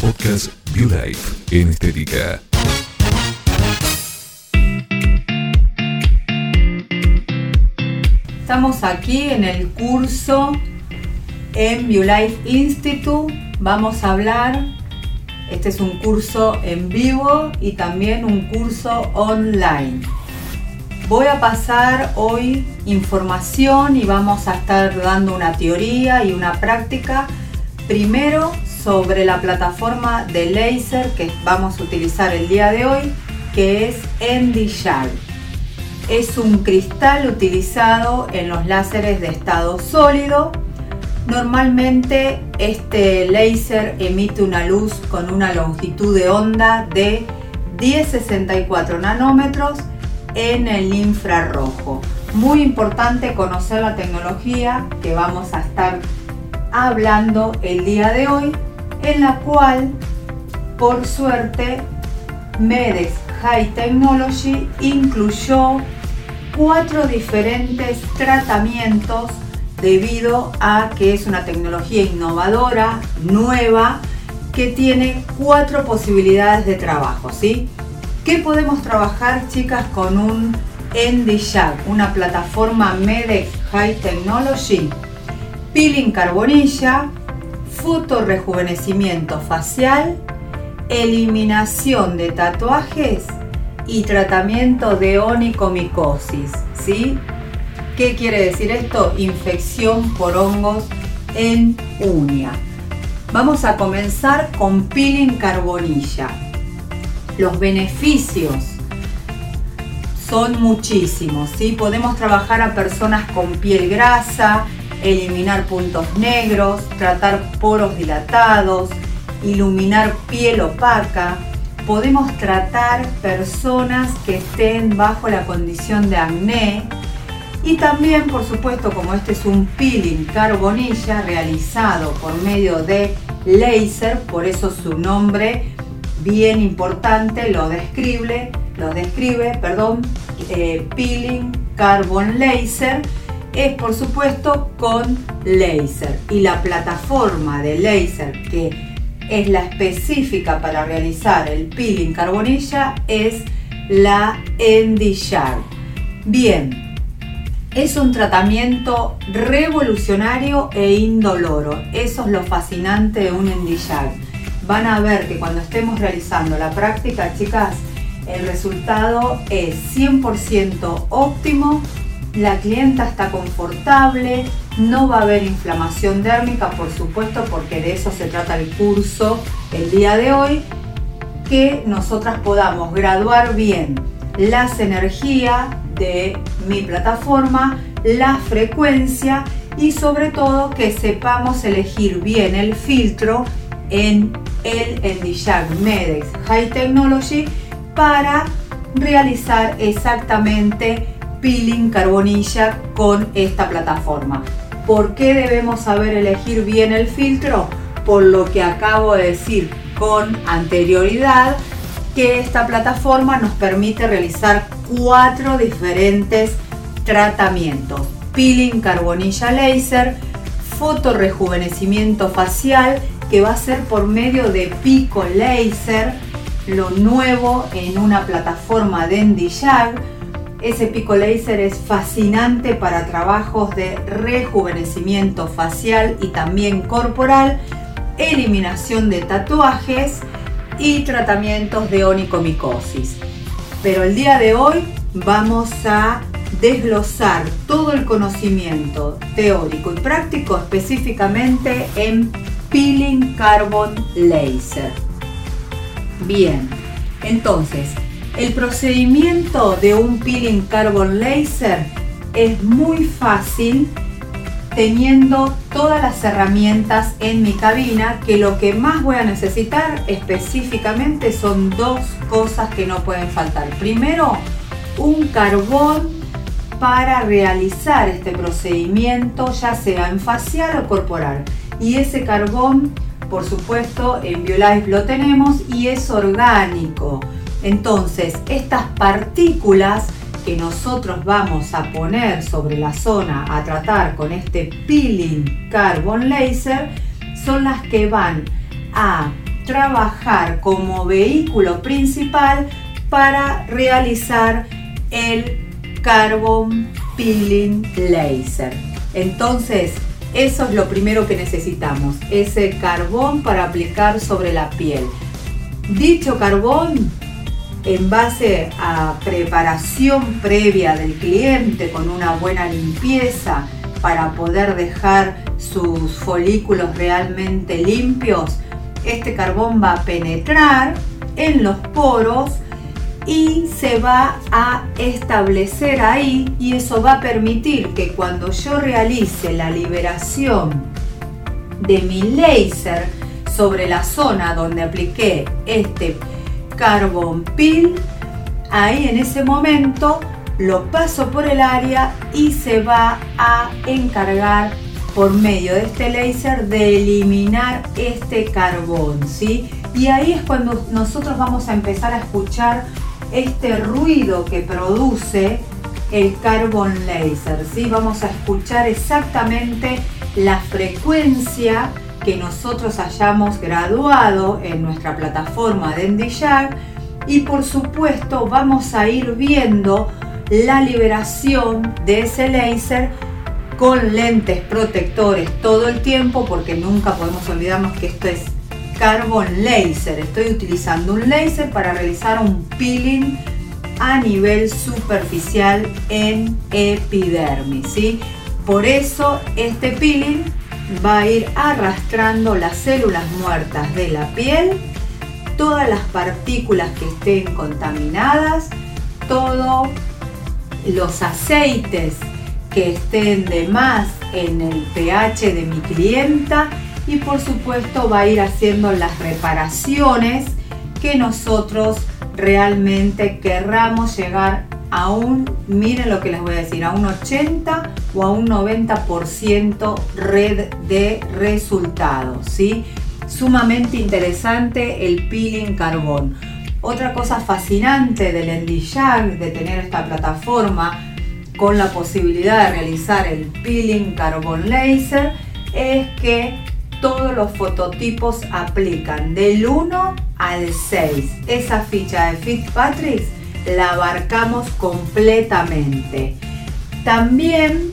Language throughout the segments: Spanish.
Podcast BioLife en estética. Estamos aquí en el curso en BioLife Institute. Vamos a hablar, este es un curso en vivo y también un curso online. Voy a pasar hoy información y vamos a estar dando una teoría y una práctica. Primero sobre la plataforma de laser que vamos a utilizar el día de hoy, que es NDSHAR. Es un cristal utilizado en los láseres de estado sólido. Normalmente este láser emite una luz con una longitud de onda de 1064 nanómetros en el infrarrojo. Muy importante conocer la tecnología que vamos a estar hablando el día de hoy en la cual, por suerte, MEDEX High Technology incluyó cuatro diferentes tratamientos debido a que es una tecnología innovadora, nueva, que tiene cuatro posibilidades de trabajo, ¿sí? ¿Qué podemos trabajar, chicas, con un NDJAG, una plataforma MEDEX High Technology? Peeling carbonilla, fotorejuvenecimiento facial, eliminación de tatuajes y tratamiento de onicomicosis. ¿sí? ¿Qué quiere decir esto? Infección por hongos en uña. Vamos a comenzar con peeling carbonilla. Los beneficios son muchísimos. ¿sí? Podemos trabajar a personas con piel grasa, eliminar puntos negros, tratar poros dilatados, iluminar piel opaca. Podemos tratar personas que estén bajo la condición de acné. Y también, por supuesto, como este es un peeling carbonilla realizado por medio de láser, por eso su nombre bien importante lo describe, lo describe, perdón, eh, peeling carbon laser es por supuesto con laser y la plataforma de laser que es la específica para realizar el peeling carbonilla es la Endishard. Bien, es un tratamiento revolucionario e indoloro. Eso es lo fascinante de un Endishard. Van a ver que cuando estemos realizando la práctica, chicas, el resultado es 100% óptimo la clienta está confortable, no va a haber inflamación dérmica, por supuesto, porque de eso se trata el curso el día de hoy, que nosotras podamos graduar bien las energías de mi plataforma, la frecuencia y sobre todo que sepamos elegir bien el filtro en el Endijac Medex High Technology para realizar exactamente peeling carbonilla con esta plataforma. ¿Por qué debemos saber elegir bien el filtro? Por lo que acabo de decir con anterioridad, que esta plataforma nos permite realizar cuatro diferentes tratamientos. Peeling carbonilla laser, fotorejuvenecimiento facial, que va a ser por medio de pico laser, lo nuevo en una plataforma de Endiag, ese pico láser es fascinante para trabajos de rejuvenecimiento facial y también corporal, eliminación de tatuajes y tratamientos de onicomicosis. Pero el día de hoy vamos a desglosar todo el conocimiento teórico y práctico específicamente en Peeling Carbon Laser. Bien, entonces el procedimiento de un peeling carbon laser es muy fácil teniendo todas las herramientas en mi cabina que lo que más voy a necesitar específicamente son dos cosas que no pueden faltar. Primero, un carbón para realizar este procedimiento ya sea en facial o corporal. Y ese carbón, por supuesto, en BioLife lo tenemos y es orgánico entonces, estas partículas que nosotros vamos a poner sobre la zona a tratar con este peeling carbon laser son las que van a trabajar como vehículo principal para realizar el Carbon Peeling Laser. Entonces, eso es lo primero que necesitamos, ese carbón para aplicar sobre la piel. Dicho carbón, en base a preparación previa del cliente con una buena limpieza para poder dejar sus folículos realmente limpios, este carbón va a penetrar en los poros y se va a establecer ahí y eso va a permitir que cuando yo realice la liberación de mi láser sobre la zona donde apliqué este carbon peel, ahí en ese momento lo paso por el área y se va a encargar por medio de este láser de eliminar este carbón, ¿sí? Y ahí es cuando nosotros vamos a empezar a escuchar este ruido que produce el carbon laser, ¿sí? Vamos a escuchar exactamente la frecuencia que nosotros hayamos graduado en nuestra plataforma de NDJAG y por supuesto vamos a ir viendo la liberación de ese láser con lentes protectores todo el tiempo porque nunca podemos olvidarnos que esto es Carbon Laser. Estoy utilizando un láser para realizar un peeling a nivel superficial en epidermis. Por eso este peeling va a ir arrastrando las células muertas de la piel, todas las partículas que estén contaminadas, todos los aceites que estén de más en el pH de mi clienta y por supuesto va a ir haciendo las reparaciones que nosotros realmente querramos llegar a un, miren lo que les voy a decir, a un 80 o a un 90% red de resultados, ¿sí? Sumamente interesante el peeling carbón. Otra cosa fascinante del Endijag, de tener esta plataforma con la posibilidad de realizar el peeling carbón laser, es que todos los fototipos aplican del 1 al 6. Esa ficha de Fitzpatrick la abarcamos completamente. También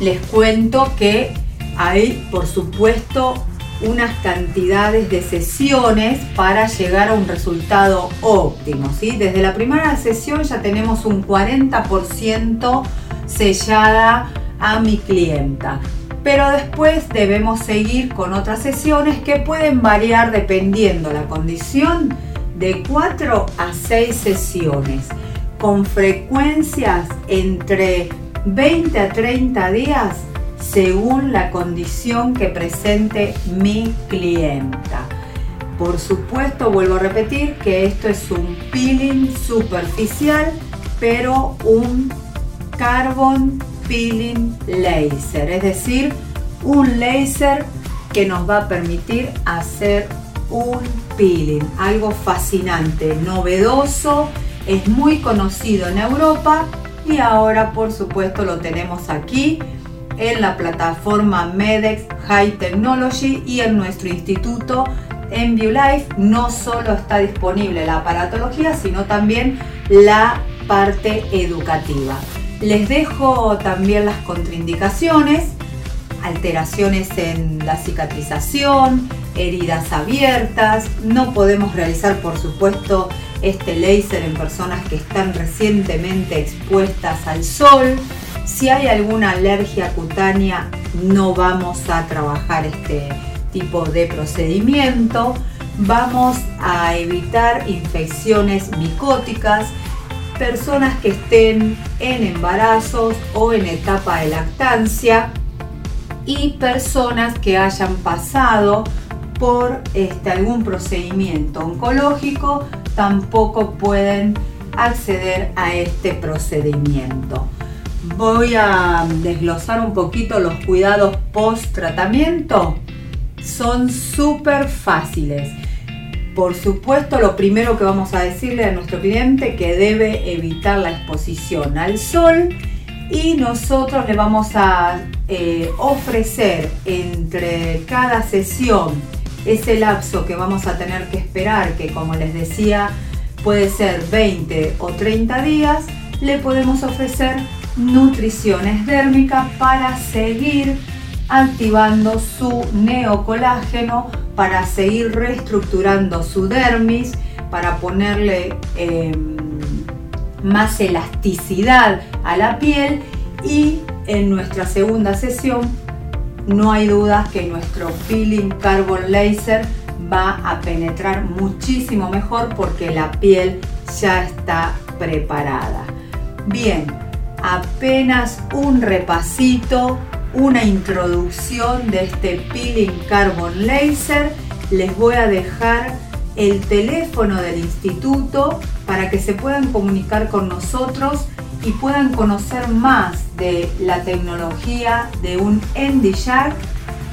les cuento que hay, por supuesto, unas cantidades de sesiones para llegar a un resultado óptimo. ¿sí? Desde la primera sesión ya tenemos un 40% sellada a mi clienta pero después debemos seguir con otras sesiones que pueden variar dependiendo la condición de 4 a 6 sesiones con frecuencias entre 20 a 30 días según la condición que presente mi clienta. Por supuesto, vuelvo a repetir que esto es un peeling superficial, pero un carbon peeling laser, es decir, un laser que nos va a permitir hacer un algo fascinante, novedoso, es muy conocido en Europa y ahora por supuesto lo tenemos aquí en la plataforma MEDEX High Technology y en nuestro instituto en BioLife no solo está disponible la aparatología, sino también la parte educativa. Les dejo también las contraindicaciones, alteraciones en la cicatrización, heridas abiertas. No podemos realizar, por supuesto, este láser en personas que están recientemente expuestas al sol. Si hay alguna alergia cutánea, no vamos a trabajar este tipo de procedimiento. Vamos a evitar infecciones micóticas personas que estén en embarazos o en etapa de lactancia y personas que hayan pasado por este, algún procedimiento oncológico tampoco pueden acceder a este procedimiento. Voy a desglosar un poquito los cuidados post tratamiento. Son súper fáciles por supuesto, lo primero que vamos a decirle a nuestro cliente que debe evitar la exposición al sol y nosotros le vamos a eh, ofrecer entre cada sesión ese lapso que vamos a tener que esperar, que como les decía puede ser 20 o 30 días, le podemos ofrecer nutriciones dérmicas para seguir activando su neocolágeno, para seguir reestructurando su dermis, para ponerle em, más elasticidad a la piel. Y en nuestra segunda sesión no hay dudas que nuestro peeling carbon laser va a penetrar muchísimo mejor porque la piel ya está preparada. Bien, apenas un repasito, una introducción de este peeling carbon laser. Les voy a dejar el teléfono del instituto para que se puedan comunicar con nosotros y puedan conocer más de la tecnología de un NDJAC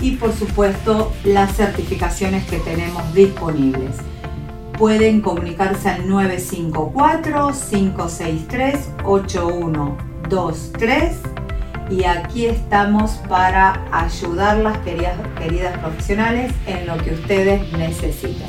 y por supuesto las certificaciones que tenemos disponibles. Pueden comunicarse al 954-563-8123 y aquí estamos para ayudarlas, queridas, queridas profesionales, en lo que ustedes necesiten.